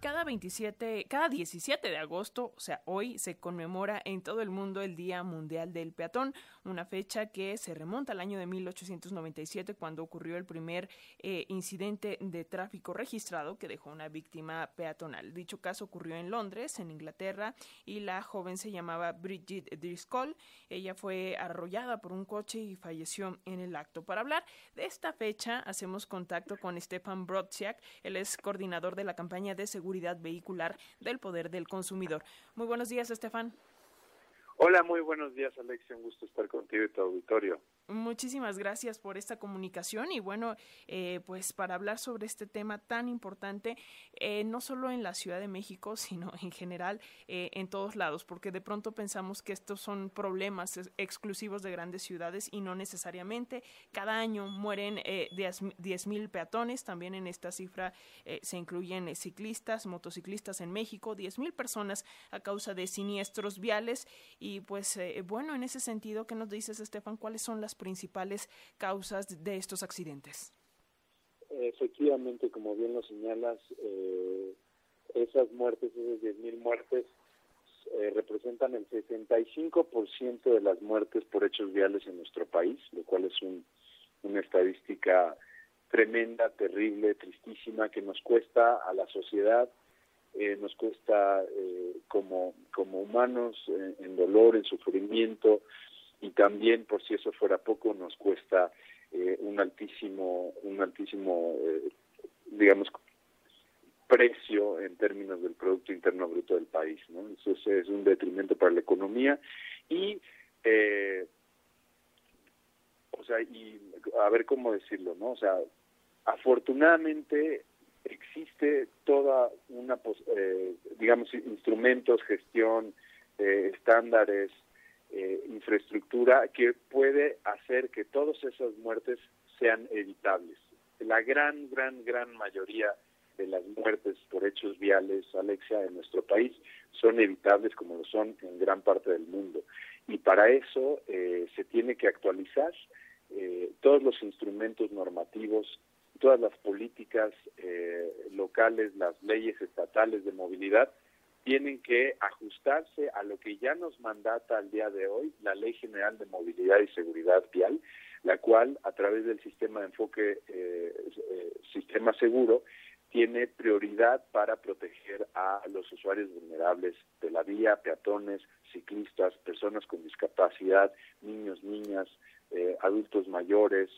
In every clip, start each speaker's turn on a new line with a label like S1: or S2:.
S1: cada 27, cada 17 de agosto, o sea, hoy se conmemora en todo el mundo el Día Mundial del Peatón, una fecha que se remonta al año de 1897 cuando ocurrió el primer eh, incidente de tráfico registrado que dejó una víctima peatonal. Dicho caso ocurrió en Londres, en Inglaterra, y la joven se llamaba Bridget Driscoll. Ella fue arrollada por un coche y falleció en el acto. Para hablar de esta fecha, hacemos contacto con Stefan Brodziak, él es coordinador de la campaña de seguridad vehicular del Poder del Consumidor. Muy buenos días, Estefan.
S2: Hola, muy buenos días, Alexia. Un gusto estar contigo y tu auditorio.
S1: Muchísimas gracias por esta comunicación y bueno, eh, pues para hablar sobre este tema tan importante, eh, no solo en la Ciudad de México, sino en general eh, en todos lados, porque de pronto pensamos que estos son problemas exclusivos de grandes ciudades y no necesariamente. Cada año mueren 10 mil peatones, también en esta cifra se incluyen ciclistas, motociclistas en México, 10 mil personas a causa de siniestros viales y pues bueno, en ese sentido, ¿qué nos dices, Estefan? ¿Cuáles son las principales causas de estos accidentes?
S2: Efectivamente, como bien lo señalas, eh, esas muertes, esas 10.000 muertes, eh, representan el 65% de las muertes por hechos viales en nuestro país, lo cual es una estadística tremenda, terrible, tristísima, que nos cuesta a la sociedad, eh, nos cuesta como, como humanos en dolor, en sufrimiento, y también por si eso fuera poco nos cuesta eh, un altísimo un altísimo eh, digamos precio en términos del producto interno bruto del país no eso es, un detrimento para la economía y eh, o sea y a ver cómo decirlo no o sea afortunadamente existe toda una digamos instrumentos gestión estándares eh, infraestructura que puede hacer que todas esas muertes sean evitables. La gran, gran, gran mayoría de las muertes por hechos viales, Alexia, en nuestro país son evitables como lo son en gran parte del mundo. Y para eso eh, se tiene que actualizar eh, todos los instrumentos normativos, todas las políticas locales, las leyes estatales de movilidad tienen que ajustarse a lo que ya nos mandata al día de hoy la Ley General de Movilidad y Seguridad Vial, la cual a través del sistema de enfoque eh, eh, sistema seguro tiene prioridad para proteger a los usuarios vulnerables de la vía, peatones, ciclistas, personas con discapacidad, niños, niñas, eh, adultos mayores,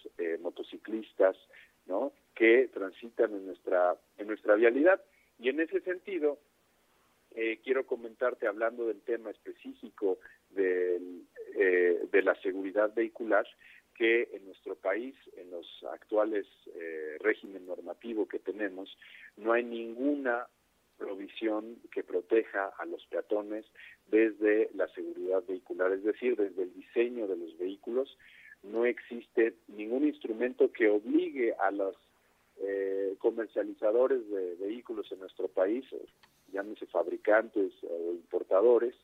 S2: motociclistas, ¿no? que transitan en nuestra en nuestra vialidad y en ese sentido eh, quiero comentarte, hablando del tema específico del, eh, de la seguridad vehicular, que en nuestro país, en los actuales eh, régimen normativo que tenemos, no hay ninguna provisión que proteja a los peatones desde la seguridad vehicular, es decir, desde el diseño de los vehículos, no existe ningún instrumento que obligue a los eh, comercializadores de vehículos en nuestro país, llámese fabricantes o importadores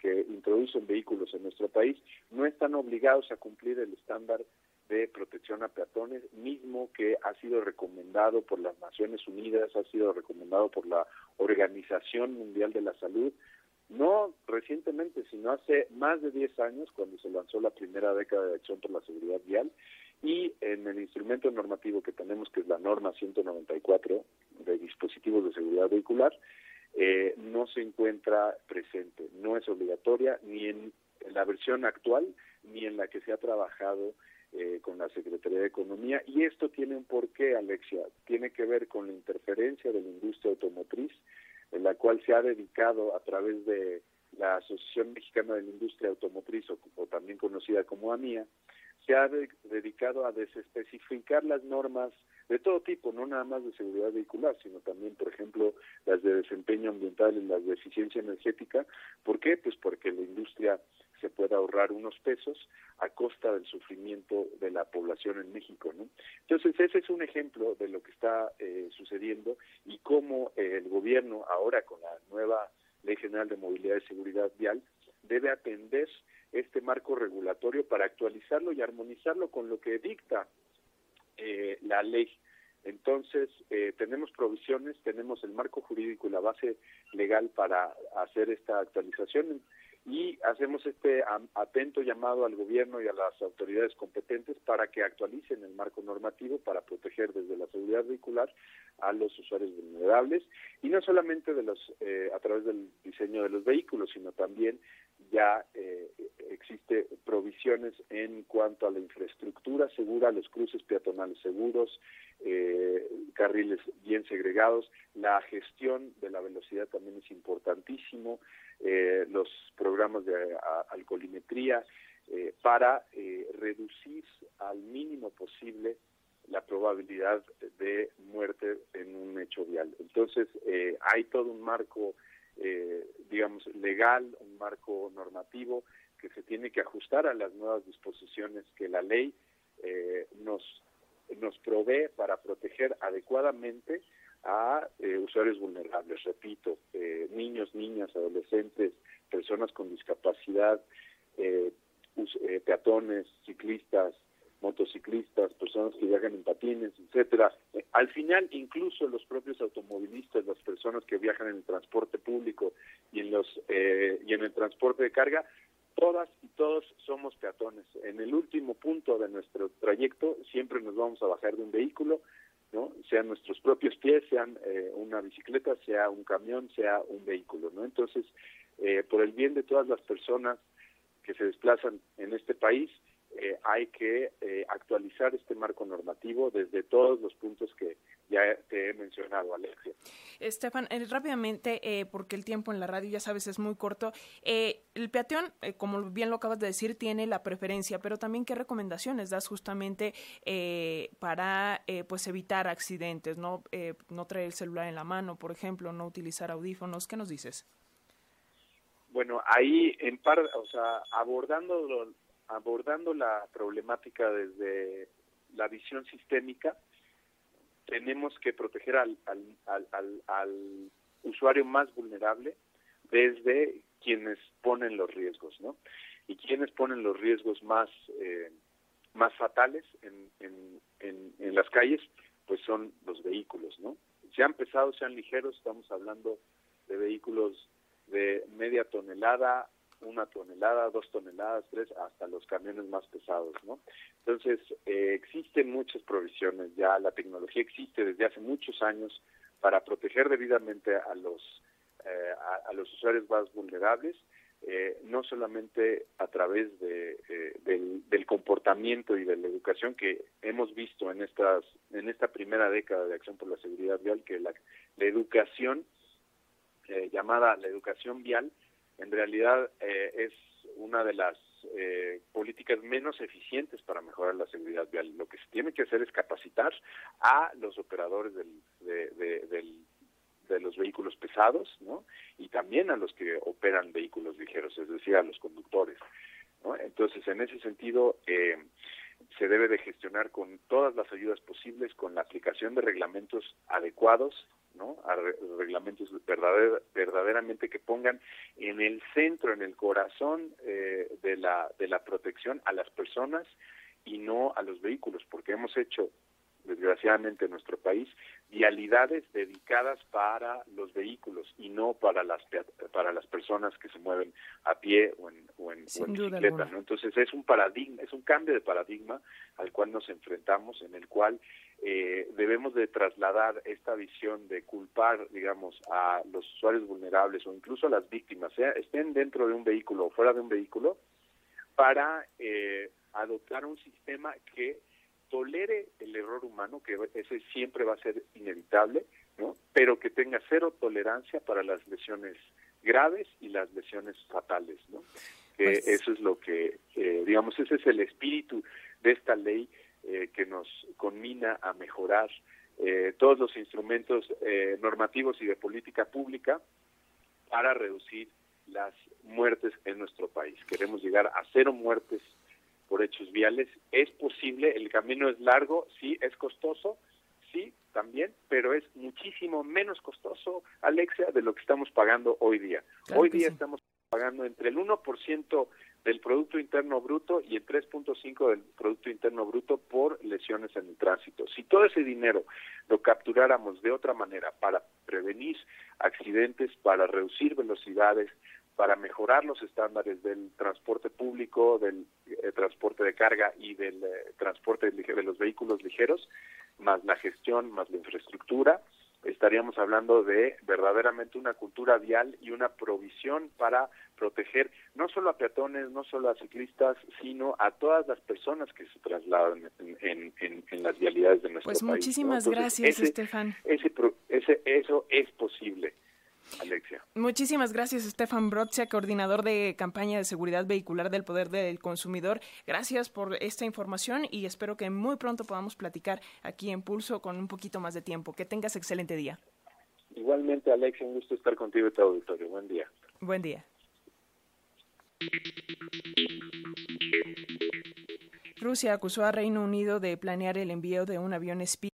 S2: que introducen vehículos en nuestro país, no están obligados a cumplir el estándar de protección a peatones, mismo que ha sido recomendado por las Naciones Unidas, ha sido recomendado por la Organización Mundial de la Salud, no recientemente, sino hace más de 10 años, cuando se lanzó la primera década de acción por la seguridad vial, y en el instrumento normativo que tenemos, que es la norma 194 de dispositivos de seguridad vehicular, eh, no se encuentra presente, no es obligatoria ni en, la versión actual ni en la que se ha trabajado eh, con la Secretaría de Economía. Y esto tiene un porqué, Alexia, tiene que ver con la interferencia de la industria automotriz, en la cual se ha dedicado a través de la Asociación Mexicana de la Industria Automotriz, o, también conocida como AMIA, se ha dedicado a desespecificar las normas de todo tipo, no nada más de seguridad vehicular, sino también, por ejemplo, las de desempeño ambiental y las de eficiencia energética. ¿Por qué? Pues porque la industria se puede ahorrar unos pesos a costa del sufrimiento de la población en México, ¿no? Entonces, ese es un ejemplo de lo que está eh, sucediendo y cómo eh, el gobierno, ahora con la nueva Ley General de Movilidad y Seguridad Vial, debe atender este marco regulatorio para actualizarlo y armonizarlo con lo que dicta eh, la ley. Entonces, eh, tenemos provisiones, tenemos el marco jurídico y la base legal para hacer esta actualización y hacemos este atento llamado al gobierno y a las autoridades competentes para que actualicen el marco normativo para proteger desde la seguridad vehicular a los usuarios vulnerables y no solamente de los eh, a través del diseño de los vehículos sino también ya eh, existe provisiones en cuanto a la infraestructura segura, los cruces peatonales seguros, eh, carriles bien segregados, la gestión de la velocidad también es importantísimo, eh, los programas de alcoholimetría eh, para eh, reducir al mínimo posible la probabilidad de muerte en un hecho vial. Entonces, hay todo un marco, digamos, legal, un marco normativo que se tiene que ajustar a las nuevas disposiciones que la ley nos, nos provee para proteger adecuadamente a eh, usuarios vulnerables, repito, eh, niños, niñas, adolescentes, personas con discapacidad, eh, peatones, ciclistas, motociclistas, personas que viajan en patines, etcétera. al final, incluso los propios automovilistas, las personas que viajan en el transporte público y en los y en el transporte de carga, todas y todos somos peatones. En el último punto de nuestro trayecto siempre nos vamos a bajar de un vehículo, ¿no? Sean nuestros propios pies, sean eh, una bicicleta, sea un camión, sea un vehículo, ¿no? Entonces, eh, por el bien de todas las personas que se desplazan en este país, eh, hay que eh, actualizar este marco normativo desde todos los puntos que ya te he mencionado, Alexia.
S1: Estefan, eh, rápidamente, porque el tiempo en la radio, ya sabes, es muy corto. el peatón, como bien lo acabas de decir, tiene la preferencia, pero también qué recomendaciones das justamente para pues evitar accidentes, no no traer el celular en la mano, por ejemplo, no utilizar audífonos. ¿Qué nos dices?
S2: Bueno, ahí en par, o sea, abordando abordando la problemática desde la visión sistémica, tenemos que proteger al, al, al, al, usuario más vulnerable desde quienes ponen los riesgos, ¿no? Y quienes ponen los riesgos más, eh, más fatales en, en, en, en, las calles, pues son los vehículos, ¿no? Sean pesados, sean ligeros, estamos hablando de vehículos de media tonelada una tonelada, dos toneladas, tres, hasta los camiones más pesados, ¿no? Entonces, eh, existen muchas provisiones ya, la tecnología existe desde hace muchos años para proteger debidamente a los, eh, a, los usuarios más vulnerables, eh, no solamente a través de, del, del, comportamiento y de la educación que hemos visto en estas en esta primera década de acción por la seguridad vial, que la, la educación llamada la educación vial en realidad eh, es una de las eh, políticas menos eficientes para mejorar la seguridad vial. Lo que se tiene que hacer es capacitar a los operadores del, de, de los vehículos pesados, ¿no? Y también a los que operan vehículos ligeros, es decir, a los conductores, ¿no? Entonces, en ese sentido, eh, se debe de gestionar con todas las ayudas posibles, con la aplicación de reglamentos adecuados ¿no? A reglamentos verdaderamente que pongan en el centro, en el corazón eh, de, la, de la protección a las personas y no a los vehículos, porque hemos hecho desgraciadamente en nuestro país, vialidades dedicadas para los vehículos y no para las para las personas que se mueven a pie o en, o en, bicicleta. ¿no? Entonces es un paradigma, es un cambio de paradigma al cual nos enfrentamos, en el cual eh, debemos de trasladar esta visión de culpar, digamos, a los usuarios vulnerables o incluso a las víctimas, sea estén dentro de un vehículo o fuera de un vehículo, para eh, adoptar un sistema que tolere el error humano, que ese siempre va a ser inevitable, ¿no? pero que tenga cero tolerancia para las lesiones graves y las lesiones fatales. ¿no? Pues eso es lo que, eh, digamos, ese es el espíritu de esta ley eh, que nos conmina a mejorar eh, todos los instrumentos eh, normativos y de política pública para reducir las muertes en nuestro país. Queremos llegar a cero muertes por hechos viales. Es posible, el camino es largo, sí, es costoso, sí, también, pero es muchísimo menos costoso, Alexia, de lo que estamos pagando hoy día. hoy día estamos pagando entre el 1% del Producto Interno Bruto y el 3.5% del Producto Interno Bruto por lesiones en el tránsito. Si todo ese dinero lo capturáramos de otra manera para prevenir accidentes, para reducir velocidades, para mejorar los estándares del transporte público, del eh, transporte de carga y del eh, transporte de los vehículos ligeros, más la gestión, más la infraestructura, estaríamos hablando de verdaderamente una cultura vial y una provisión para proteger no solo a peatones, no solo a ciclistas, sino a todas las personas que se trasladan en, las vialidades de nuestro
S1: pues
S2: país.
S1: Pues muchísimas gracias, Estefan.
S2: Ese, ese, eso es posible. Alexia.
S1: Muchísimas gracias, Estefan Brotzia, coordinador de campaña de seguridad vehicular del Poder del Consumidor. Gracias por esta información y espero que muy pronto podamos platicar aquí en Pulso con un poquito más de tiempo. Que tengas excelente día.
S2: Igualmente, Alexia, un gusto estar contigo y tu auditorio. Buen día.
S1: Buen día. Rusia acusó a Reino Unido de planear el envío de un avión espía